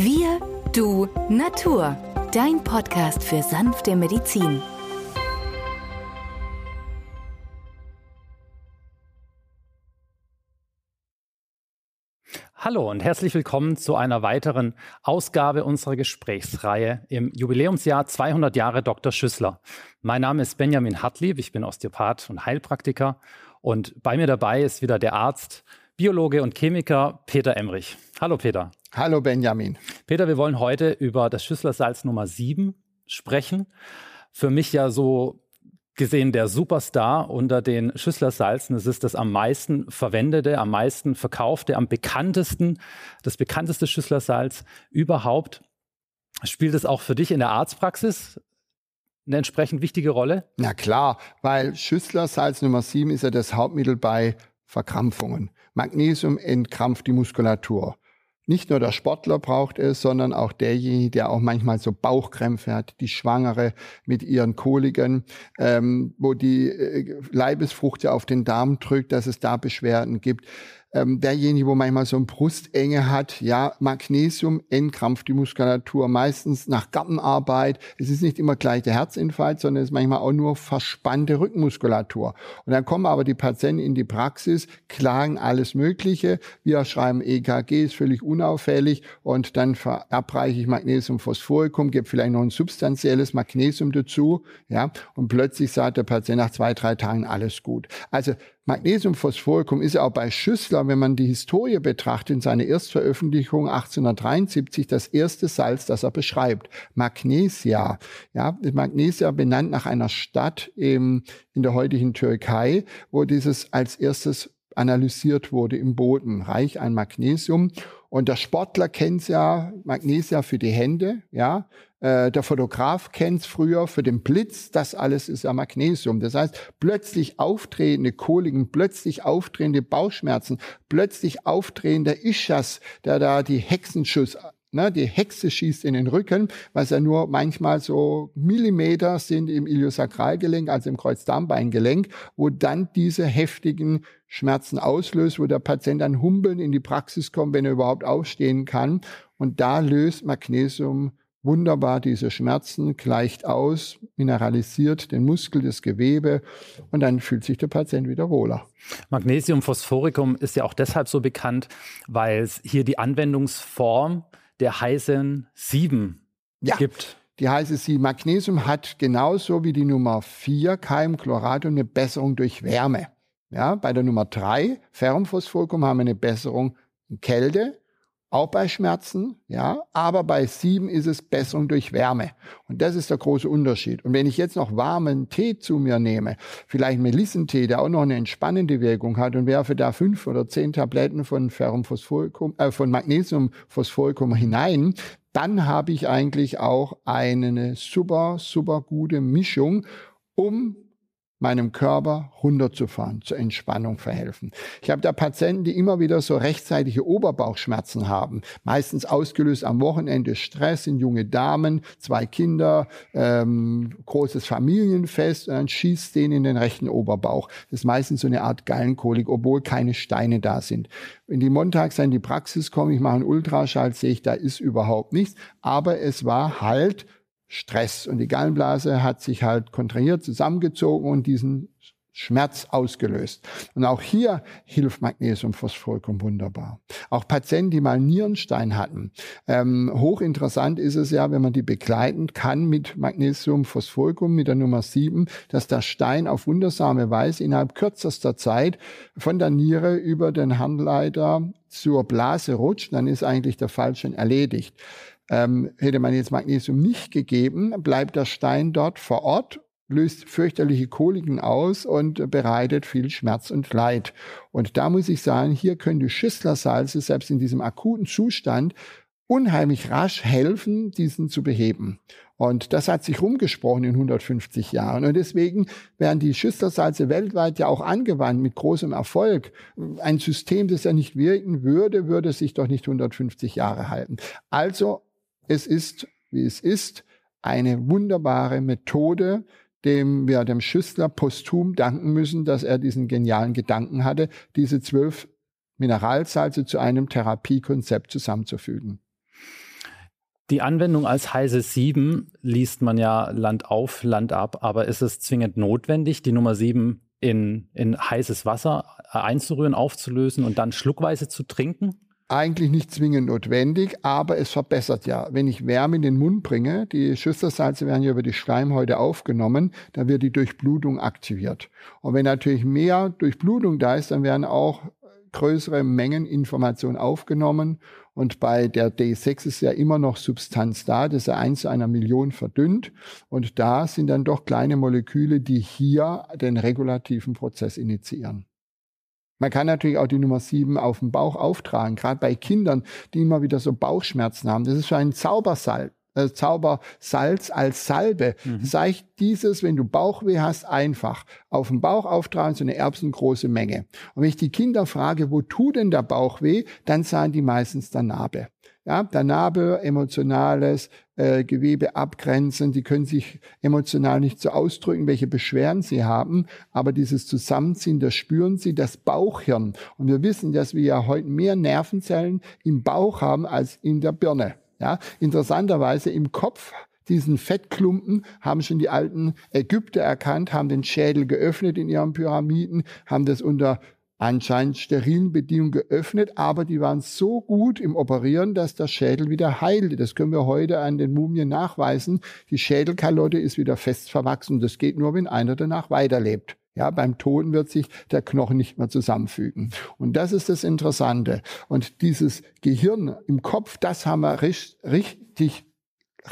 Wir, du, Natur. Dein Podcast für sanfte Medizin. Hallo und herzlich willkommen zu einer weiteren Ausgabe unserer Gesprächsreihe im Jubiläumsjahr 200 Jahre Dr. Schüssler. Mein Name ist Benjamin Hartlieb, ich bin Osteopath und Heilpraktiker und bei mir dabei ist wieder der Arzt, Biologe und Chemiker Peter Emrich. Hallo Peter. Hallo Benjamin. Peter, wir wollen heute über das Schüsslersalz Nummer 7 sprechen. Für mich ja so gesehen der Superstar unter den Schüsslersalzen. Es ist das am meisten verwendete, am meisten verkaufte, am bekanntesten, das bekannteste Schüsslersalz überhaupt. Spielt es auch für dich in der Arztpraxis eine entsprechend wichtige Rolle? Na klar, weil Schüsslersalz Nummer 7 ist ja das Hauptmittel bei Verkrampfungen. Magnesium entkrampft die Muskulatur. Nicht nur der Sportler braucht es, sondern auch derjenige, der auch manchmal so Bauchkrämpfe hat, die Schwangere mit ihren Koliken, ähm, wo die äh, Leibesfrucht ja auf den Darm drückt, dass es da Beschwerden gibt ähm, derjenige, wo manchmal so ein Brustenge hat, ja, Magnesium entkrampft die Muskulatur, meistens nach Gartenarbeit. Es ist nicht immer gleich der Herzinfarkt, sondern es ist manchmal auch nur verspannte Rückenmuskulatur. Und dann kommen aber die Patienten in die Praxis, klagen alles Mögliche. Wir schreiben EKG, ist völlig unauffällig und dann verabreiche ich Magnesium Phosphoricum, gebe vielleicht noch ein substanzielles Magnesium dazu, ja, und plötzlich sagt der Patient nach zwei, drei Tagen alles gut. Also Magnesiumphosphoricum ist ja auch bei Schüssler, wenn man die Historie betrachtet, in seiner Erstveröffentlichung 1873 das erste Salz, das er beschreibt. Magnesia. Ja, Magnesia benannt nach einer Stadt im, in der heutigen Türkei, wo dieses als erstes analysiert wurde im Boden, reich an Magnesium. Und der Sportler kennt ja Magnesia für die Hände, ja. Äh, der Fotograf kennt es früher für den Blitz. Das alles ist ja Magnesium. Das heißt, plötzlich auftretende Koliken, plötzlich auftretende Bauchschmerzen, plötzlich auftretender Ischas, der da die Hexenschuss Ne, die Hexe schießt in den Rücken, was ja nur manchmal so Millimeter sind im Iliosakralgelenk, also im Kreuzdarmbeingelenk, wo dann diese heftigen Schmerzen auslöst, wo der Patient dann humpeln in die Praxis kommt, wenn er überhaupt aufstehen kann. Und da löst Magnesium wunderbar diese Schmerzen, gleicht aus, mineralisiert den Muskel, das Gewebe und dann fühlt sich der Patient wieder wohler. Magnesium Phosphoricum ist ja auch deshalb so bekannt, weil es hier die Anwendungsform der heißen 7 ja. gibt. Die heiße 7 Magnesium hat genauso wie die Nummer 4 Keimchlorat und eine Besserung durch Wärme. Ja, bei der Nummer 3 Ferrumphosphoricum haben wir eine Besserung in Kälte, auch bei Schmerzen, ja, aber bei 7 ist es Besserung durch Wärme. Und das ist der große Unterschied. Und wenn ich jetzt noch warmen Tee zu mir nehme, vielleicht Melissentee, der auch noch eine entspannende Wirkung hat und werfe da fünf oder zehn Tabletten von Ferrumphosphoricum, äh, von Magnesiumphosphoricum hinein, dann habe ich eigentlich auch eine super, super gute Mischung, um meinem Körper runterzufahren, zur Entspannung verhelfen. Ich habe da Patienten, die immer wieder so rechtzeitige Oberbauchschmerzen haben, meistens ausgelöst am Wochenende Stress, sind junge Damen, zwei Kinder, ähm, großes Familienfest und dann schießt denen in den rechten Oberbauch. Das ist meistens so eine Art Gallenkolik, obwohl keine Steine da sind. Wenn die montags in die Praxis kommen, ich mache einen Ultraschall, sehe ich, da ist überhaupt nichts, aber es war halt Stress. Und die Gallenblase hat sich halt kontrahiert, zusammengezogen und diesen Schmerz ausgelöst. Und auch hier hilft Magnesiumphosphoricum wunderbar. Auch Patienten, die mal Nierenstein hatten. Ähm, hochinteressant ist es ja, wenn man die begleiten kann mit Magnesiumphosphoricum, mit der Nummer 7, dass der Stein auf wundersame Weise innerhalb kürzester Zeit von der Niere über den Harnleiter zur Blase rutscht, dann ist eigentlich der Fall schon erledigt. Ähm, hätte man jetzt Magnesium nicht gegeben, bleibt der Stein dort vor Ort löst fürchterliche Koliken aus und bereitet viel Schmerz und Leid. Und da muss ich sagen, hier können die Schüsslersalze selbst in diesem akuten Zustand unheimlich rasch helfen, diesen zu beheben. Und das hat sich rumgesprochen in 150 Jahren. Und deswegen werden die Schüsslersalze weltweit ja auch angewandt mit großem Erfolg. Ein System, das ja nicht wirken würde, würde sich doch nicht 150 Jahre halten. Also es ist, wie es ist, eine wunderbare Methode, dem wir dem Schüssler posthum danken müssen, dass er diesen genialen Gedanken hatte, diese zwölf Mineralsalze zu einem Therapiekonzept zusammenzufügen. Die Anwendung als Heise 7 liest man ja Land auf, Land ab, aber ist es zwingend notwendig, die Nummer 7 in, in heißes Wasser einzurühren, aufzulösen und dann schluckweise zu trinken? Eigentlich nicht zwingend notwendig, aber es verbessert ja. Wenn ich Wärme in den Mund bringe, die Schüsselsalze werden ja über die Schleimhäute aufgenommen, dann wird die Durchblutung aktiviert. Und wenn natürlich mehr Durchblutung da ist, dann werden auch größere Mengen Information aufgenommen. Und bei der D6 ist ja immer noch Substanz da, das ist ja eins zu einer Million verdünnt. Und da sind dann doch kleine Moleküle, die hier den regulativen Prozess initiieren. Man kann natürlich auch die Nummer 7 auf dem Bauch auftragen, gerade bei Kindern, die immer wieder so Bauchschmerzen haben. Das ist so ein Zaubersalb. Äh, Zaubersalz als Salbe. Mhm. Das heißt, dieses, wenn du Bauchweh hast, einfach auf dem Bauch auftragen, so eine erbsengroße Menge. Und wenn ich die Kinder frage, wo tut denn der Bauch weh, dann sagen die meistens der Nabel. Ja, der Nabel, emotionales äh, Gewebe abgrenzen, die können sich emotional nicht so ausdrücken, welche Beschwerden sie haben, aber dieses Zusammenziehen, das spüren sie, das Bauchhirn. Und wir wissen, dass wir ja heute mehr Nervenzellen im Bauch haben als in der Birne. Ja, interessanterweise im Kopf diesen Fettklumpen haben schon die alten Ägypter erkannt, haben den Schädel geöffnet in ihren Pyramiden, haben das unter anscheinend sterilen Bedingungen geöffnet, aber die waren so gut im Operieren, dass der Schädel wieder heilte. Das können wir heute an den Mumien nachweisen. Die Schädelkalotte ist wieder fest verwachsen. Das geht nur, wenn einer danach weiterlebt. Ja, beim Toten wird sich der Knochen nicht mehr zusammenfügen. Und das ist das Interessante. Und dieses Gehirn im Kopf, das haben wir richtig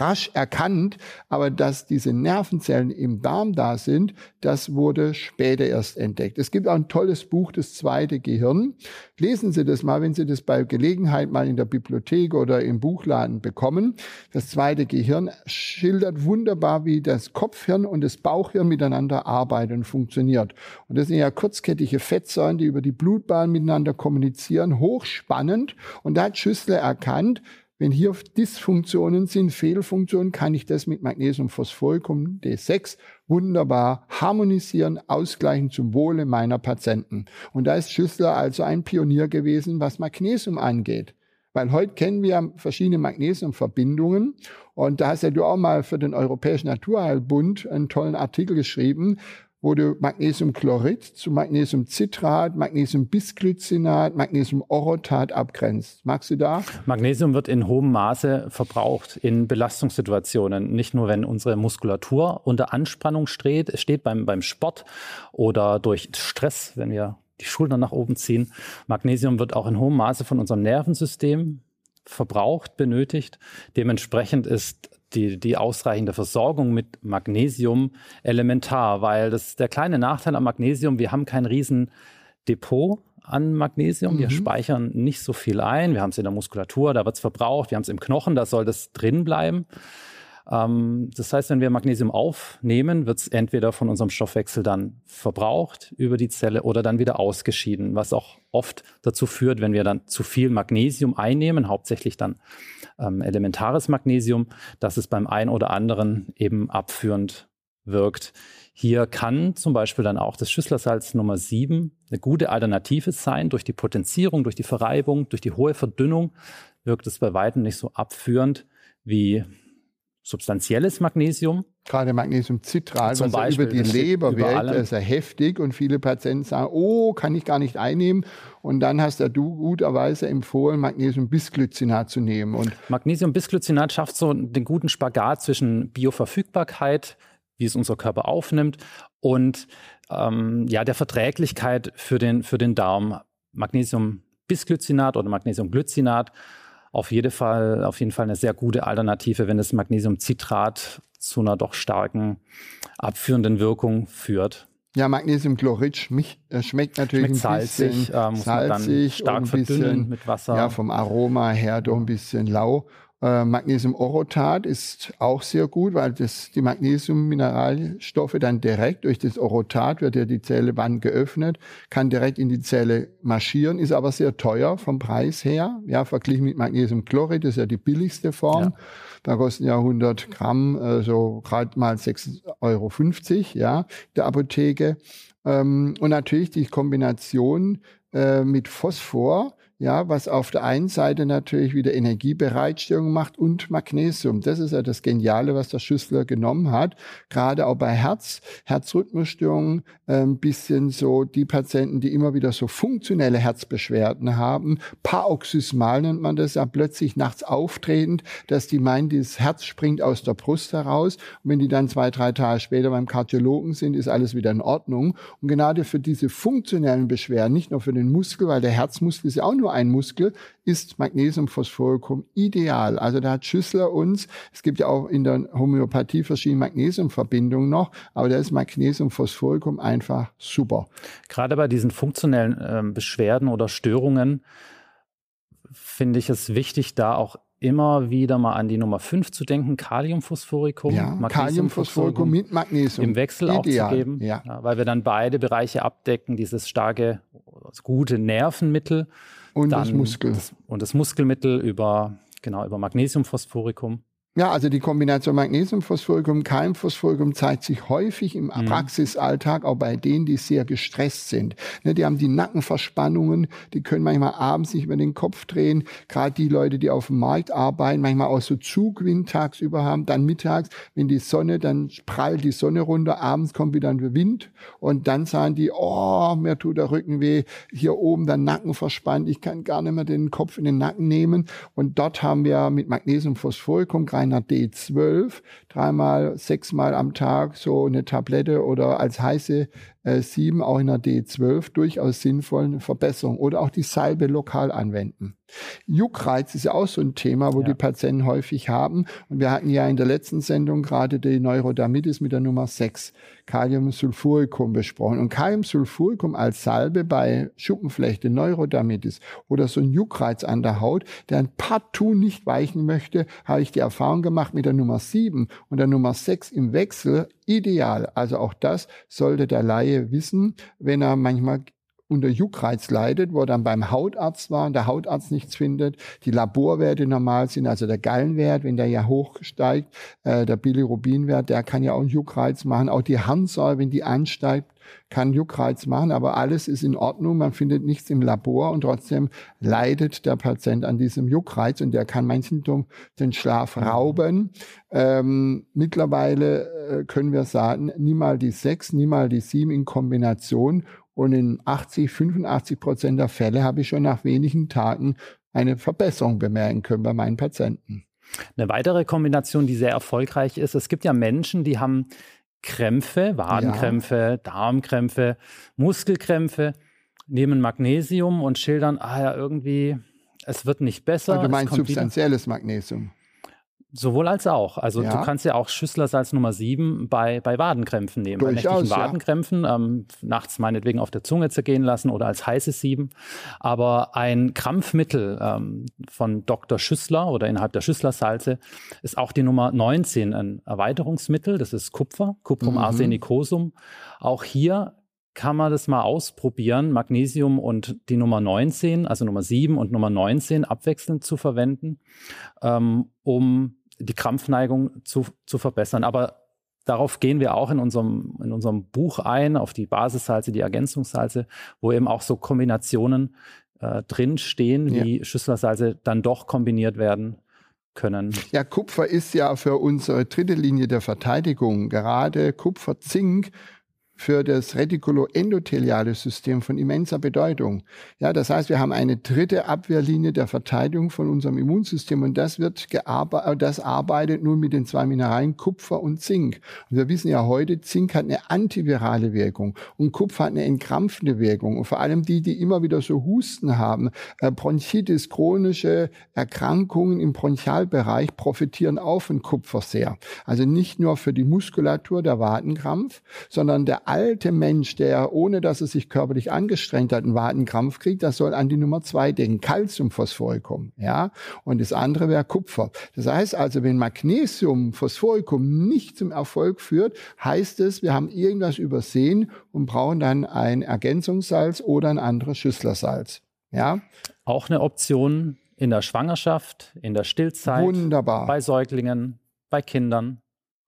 rasch erkannt, aber dass diese Nervenzellen im Darm da sind, das wurde später erst entdeckt. Es gibt auch ein tolles Buch, das zweite Gehirn. Lesen Sie das mal, wenn Sie das bei Gelegenheit mal in der Bibliothek oder im Buchladen bekommen. Das zweite Gehirn schildert wunderbar, wie das Kopfhirn und das Bauchhirn miteinander arbeiten und funktioniert. Und das sind ja kurzkettige Fettsäuren, die über die Blutbahn miteinander kommunizieren, hochspannend. Und da hat Schüssler erkannt, wenn hier Dysfunktionen sind, Fehlfunktionen, kann ich das mit Magnesiumphosphoricum D6 wunderbar harmonisieren, ausgleichen zum Wohle meiner Patienten. Und da ist Schüssler also ein Pionier gewesen, was Magnesium angeht. Weil heute kennen wir verschiedene Magnesiumverbindungen. Und da hast ja du auch mal für den Europäischen Naturheilbund einen tollen Artikel geschrieben, du Magnesiumchlorid zu Magnesiumcitrat, Magnesiumbisglycinat, Magnesiumorotat abgrenzt. Magst du da? Magnesium wird in hohem Maße verbraucht in Belastungssituationen. Nicht nur, wenn unsere Muskulatur unter Anspannung steht, steht beim, beim Sport oder durch Stress, wenn wir die Schultern nach oben ziehen. Magnesium wird auch in hohem Maße von unserem Nervensystem verbraucht, benötigt. Dementsprechend ist die, die ausreichende Versorgung mit Magnesium elementar, weil das ist der kleine Nachteil am Magnesium, wir haben kein Riesendepot an Magnesium. Mhm. Wir speichern nicht so viel ein. Wir haben es in der Muskulatur, da wird es verbraucht. Wir haben es im Knochen, da soll das drin bleiben. Ähm, das heißt, wenn wir Magnesium aufnehmen, wird es entweder von unserem Stoffwechsel dann verbraucht über die Zelle oder dann wieder ausgeschieden, was auch oft dazu führt, wenn wir dann zu viel Magnesium einnehmen, hauptsächlich dann ähm, elementares Magnesium, dass es beim einen oder anderen eben abführend wirkt. Hier kann zum Beispiel dann auch das Schüsslersalz Nummer 7 eine gute Alternative sein. Durch die Potenzierung, durch die Verreibung, durch die hohe Verdünnung wirkt es bei weitem nicht so abführend wie substanzielles Magnesium. Gerade Magnesiumcitrat, was Beispiel, über die Leber wirkt, ist ja heftig und viele Patienten sagen, oh, kann ich gar nicht einnehmen. Und dann hast ja du guterweise empfohlen, Magnesiumbisglycinat zu nehmen. Und Magnesiumbisglycinat schafft so den guten Spagat zwischen Bioverfügbarkeit, wie es unser Körper aufnimmt, und ähm, ja, der Verträglichkeit für den, für den Darm. Magnesiumbisglycinat oder Magnesiumglycinat auf jeden Fall, auf jeden Fall eine sehr gute Alternative, wenn das Magnesiumcitrat zu einer doch starken abführenden Wirkung führt. Ja, Magnesiumchlorid schmeckt, äh, schmeckt natürlich schmeckt ein bisschen salzig, äh, muss salzig stark und ein bisschen, mit Wasser. Ja, vom Aroma her doch ein bisschen lau. Äh, Magnesiumorotat ist auch sehr gut, weil das, die Magnesiummineralstoffe dann direkt durch das Orotat wird ja die Zellewand geöffnet, kann direkt in die Zelle marschieren, ist aber sehr teuer vom Preis her. Ja, verglichen mit Magnesiumchlorid, das ist ja die billigste Form. Ja. Da kosten ja 100 Gramm äh, so gerade mal 6,50 Euro, ja, der Apotheke. Ähm, und natürlich die Kombination äh, mit Phosphor, ja, was auf der einen Seite natürlich wieder Energiebereitstellung macht und Magnesium. Das ist ja das Geniale, was der Schüssler genommen hat. Gerade auch bei Herz, Herzrhythmusstörungen, ein ähm, bisschen so die Patienten, die immer wieder so funktionelle Herzbeschwerden haben, paroxysmal nennt man das ja, plötzlich nachts auftretend, dass die meinen, das Herz springt aus der Brust heraus. Und wenn die dann zwei, drei Tage später beim Kardiologen sind, ist alles wieder in Ordnung. Und gerade für diese funktionellen Beschwerden, nicht nur für den Muskel, weil der Herzmuskel ist ja auch nur ein Muskel, ist Magnesiumphosphoricum ideal. Also da hat Schüssler uns, es gibt ja auch in der Homöopathie verschiedene Magnesiumverbindungen noch, aber da ist Magnesiumphosphoricum einfach super. Gerade bei diesen funktionellen äh, Beschwerden oder Störungen finde ich es wichtig, da auch immer wieder mal an die Nummer 5 zu denken, Kaliumphosphoricum, ja, Kaliumphosphoricum mit Magnesium. Im Wechsel Ideal, aufzugeben, ja. Ja, weil wir dann beide Bereiche abdecken, dieses starke, gute Nervenmittel. Und das Muskel. Das, und das Muskelmittel über, genau, über Magnesiumphosphoricum. Ja, also die Kombination Magnesiumphosphoricum, Keimphosphoricum zeigt sich häufig im mhm. Praxisalltag, auch bei denen, die sehr gestresst sind. Ne, die haben die Nackenverspannungen, die können manchmal abends nicht mehr den Kopf drehen. Gerade die Leute, die auf dem Markt arbeiten, manchmal auch so Zugwind tagsüber haben, dann mittags, wenn die Sonne, dann prallt die Sonne runter, abends kommt wieder ein Wind und dann sagen die, oh, mir tut der Rücken weh, hier oben der Nacken verspannt, ich kann gar nicht mehr den Kopf in den Nacken nehmen. Und dort haben wir mit Magnesiumphosphoricum einer D12 dreimal, sechsmal am Tag so eine Tablette oder als heiße 7 auch in der D12 durchaus sinnvoll Verbesserung oder auch die Salbe lokal anwenden. Juckreiz ist ja auch so ein Thema, wo ja. die Patienten häufig haben. Und wir hatten ja in der letzten Sendung gerade die Neurodermitis mit der Nummer 6, Kaliumsulfuricum besprochen. Und Kaliumsulfuricum als Salbe bei Schuppenflechte, Neurodermitis oder so ein Juckreiz an der Haut, der ein partout nicht weichen möchte, habe ich die Erfahrung gemacht mit der Nummer 7 und der Nummer 6 im Wechsel ideal. Also auch das sollte der Laie wissen, wenn er manchmal unter Juckreiz leidet, wo er dann beim Hautarzt war und der Hautarzt nichts findet, die Laborwerte normal sind, also der Gallenwert, wenn der ja hochsteigt, äh, der Bilirubinwert, der kann ja auch einen Juckreiz machen, auch die Harnsäure, wenn die ansteigt, kann Juckreiz machen, aber alles ist in Ordnung, man findet nichts im Labor und trotzdem leidet der Patient an diesem Juckreiz und der kann manchen den Schlaf rauben. Ähm, mittlerweile äh, können wir sagen, niemals die sechs, niemals die sieben in Kombination und in 80, 85 Prozent der Fälle habe ich schon nach wenigen Tagen eine Verbesserung bemerken können bei meinen Patienten. Eine weitere Kombination, die sehr erfolgreich ist, es gibt ja Menschen, die haben Krämpfe, Wadenkrämpfe, ja. Darmkrämpfe, Muskelkrämpfe, nehmen Magnesium und schildern, ah ja, irgendwie, es wird nicht besser. Also du meinst substanzielles Magnesium? Sowohl als auch. Also ja. du kannst ja auch Schüsslersalz Nummer 7 bei, bei Wadenkrämpfen nehmen. Durchaus, bei nächtlichen Wadenkrämpfen, ja. ähm, nachts meinetwegen auf der Zunge zergehen lassen oder als heißes Sieben. Aber ein Krampfmittel ähm, von Dr. Schüssler oder innerhalb der Schüsslersalze ist auch die Nummer 19 ein Erweiterungsmittel. Das ist Kupfer, Cuprum mhm. arsenicosum. Auch hier kann man das mal ausprobieren, Magnesium und die Nummer 19, also Nummer 7 und Nummer 19 abwechselnd zu verwenden, ähm, um die Krampfneigung zu, zu verbessern. Aber darauf gehen wir auch in unserem, in unserem Buch ein, auf die Basissalze, die Ergänzungssalze, wo eben auch so Kombinationen äh, drinstehen, ja. wie Schüsslersalze dann doch kombiniert werden können. Ja, Kupfer ist ja für unsere dritte Linie der Verteidigung, gerade Kupfer, Zink für das retikuloendotheliale System von immenser Bedeutung. Ja, das heißt, wir haben eine dritte Abwehrlinie der Verteidigung von unserem Immunsystem und das wird gearbeitet, das arbeitet nun mit den zwei Mineralien Kupfer und Zink. Und wir wissen ja heute, Zink hat eine antivirale Wirkung und Kupfer hat eine entkrampfende Wirkung. Und vor allem die, die immer wieder so Husten haben, äh, Bronchitis, chronische Erkrankungen im Bronchialbereich profitieren auch von Kupfer sehr. Also nicht nur für die Muskulatur der Wadenkrampf, sondern der alte Mensch, der ohne dass er sich körperlich angestrengt hat, einen Wadenkrampf kriegt, das soll an die Nummer zwei denken, Calciumphosphoricum, ja. Und das andere wäre Kupfer. Das heißt also, wenn Magnesiumphosphoricum nicht zum Erfolg führt, heißt es, wir haben irgendwas übersehen und brauchen dann ein Ergänzungssalz oder ein anderes Schüsslersalz, ja. Auch eine Option in der Schwangerschaft, in der Stillzeit, Wunderbar. bei Säuglingen, bei Kindern.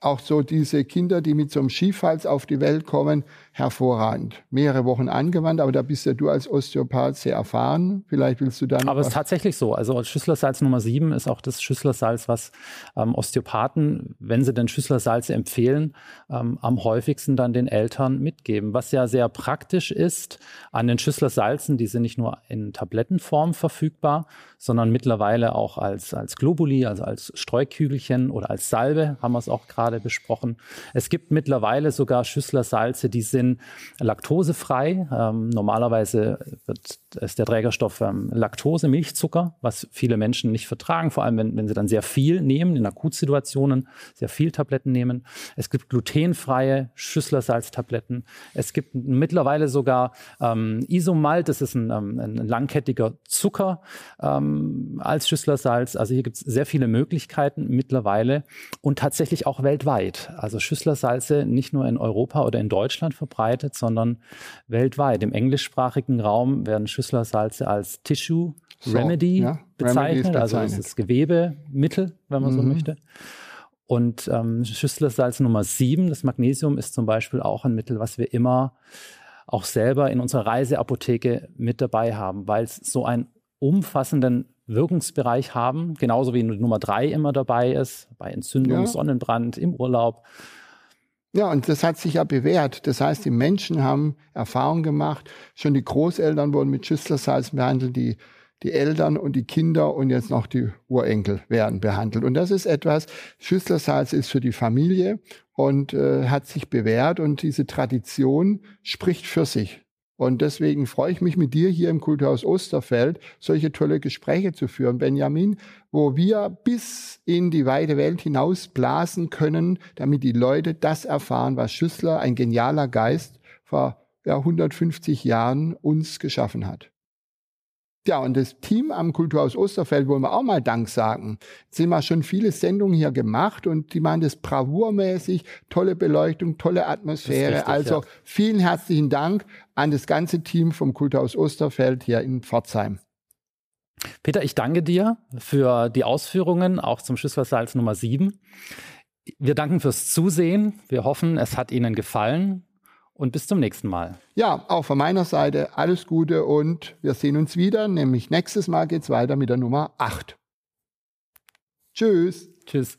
Auch so diese Kinder, die mit so einem Schiefhals auf die Welt kommen, hervorragend. Mehrere Wochen angewandt, aber da bist ja du als Osteopath sehr erfahren. Vielleicht willst du dann. Aber es ist tatsächlich so. Also Schüsslersalz Nummer 7 ist auch das Schüsslersalz, was ähm, Osteopathen, wenn sie denn Schüsslersalze empfehlen, ähm, am häufigsten dann den Eltern mitgeben. Was ja sehr praktisch ist an den Schüsslersalzen, die sind nicht nur in Tablettenform verfügbar, sondern mittlerweile auch als, als Globuli, also als Streukügelchen oder als Salbe, haben wir es auch gerade gerade besprochen. Es gibt mittlerweile sogar Schüsslersalze, die sind laktosefrei. Ähm, normalerweise wird, ist der Trägerstoff ähm, Laktose, Milchzucker, was viele Menschen nicht vertragen, vor allem wenn, wenn sie dann sehr viel nehmen, in Akutsituationen sehr viel Tabletten nehmen. Es gibt glutenfreie Schüsslersalztabletten. Es gibt mittlerweile sogar ähm, Isomalt, das ist ein, ähm, ein langkettiger Zucker ähm, als Schüsslersalz. Also hier gibt es sehr viele Möglichkeiten mittlerweile und tatsächlich auch weltweit weltweit. Also Schüsslersalze nicht nur in Europa oder in Deutschland verbreitet, sondern weltweit. Im englischsprachigen Raum werden Schüsslersalze als Tissue so, Remedy ja. bezeichnet, Remedy also das ist Gewebemittel, wenn man mhm. so möchte. Und ähm, Schüsslersalz Nummer 7, das Magnesium, ist zum Beispiel auch ein Mittel, was wir immer auch selber in unserer Reiseapotheke mit dabei haben, weil es so einen umfassenden Wirkungsbereich haben, genauso wie Nummer drei immer dabei ist, bei Entzündung, ja. Sonnenbrand, im Urlaub. Ja, und das hat sich ja bewährt. Das heißt, die Menschen haben Erfahrung gemacht. Schon die Großeltern wurden mit Schüsslersalz behandelt, die, die Eltern und die Kinder und jetzt noch die Urenkel werden behandelt. Und das ist etwas, Schüsslersalz ist für die Familie und äh, hat sich bewährt und diese Tradition spricht für sich. Und deswegen freue ich mich mit dir hier im Kulturhaus Osterfeld, solche tolle Gespräche zu führen, Benjamin, wo wir bis in die weite Welt hinaus blasen können, damit die Leute das erfahren, was Schüssler, ein genialer Geist, vor ja, 150 Jahren uns geschaffen hat. Ja, und das Team am Kulturhaus Osterfeld wollen wir auch mal Dank sagen. Jetzt sind wir schon viele Sendungen hier gemacht und die machen das bravourmäßig, tolle Beleuchtung, tolle Atmosphäre. Richtig, also ja. vielen herzlichen Dank an das ganze Team vom Kulturhaus Osterfeld hier in Pforzheim. Peter, ich danke dir für die Ausführungen, auch zum Schüsslersalz Nummer 7. Wir danken fürs Zusehen. Wir hoffen, es hat Ihnen gefallen und bis zum nächsten Mal. Ja, auch von meiner Seite alles Gute und wir sehen uns wieder, nämlich nächstes Mal geht es weiter mit der Nummer 8. Tschüss. Tschüss.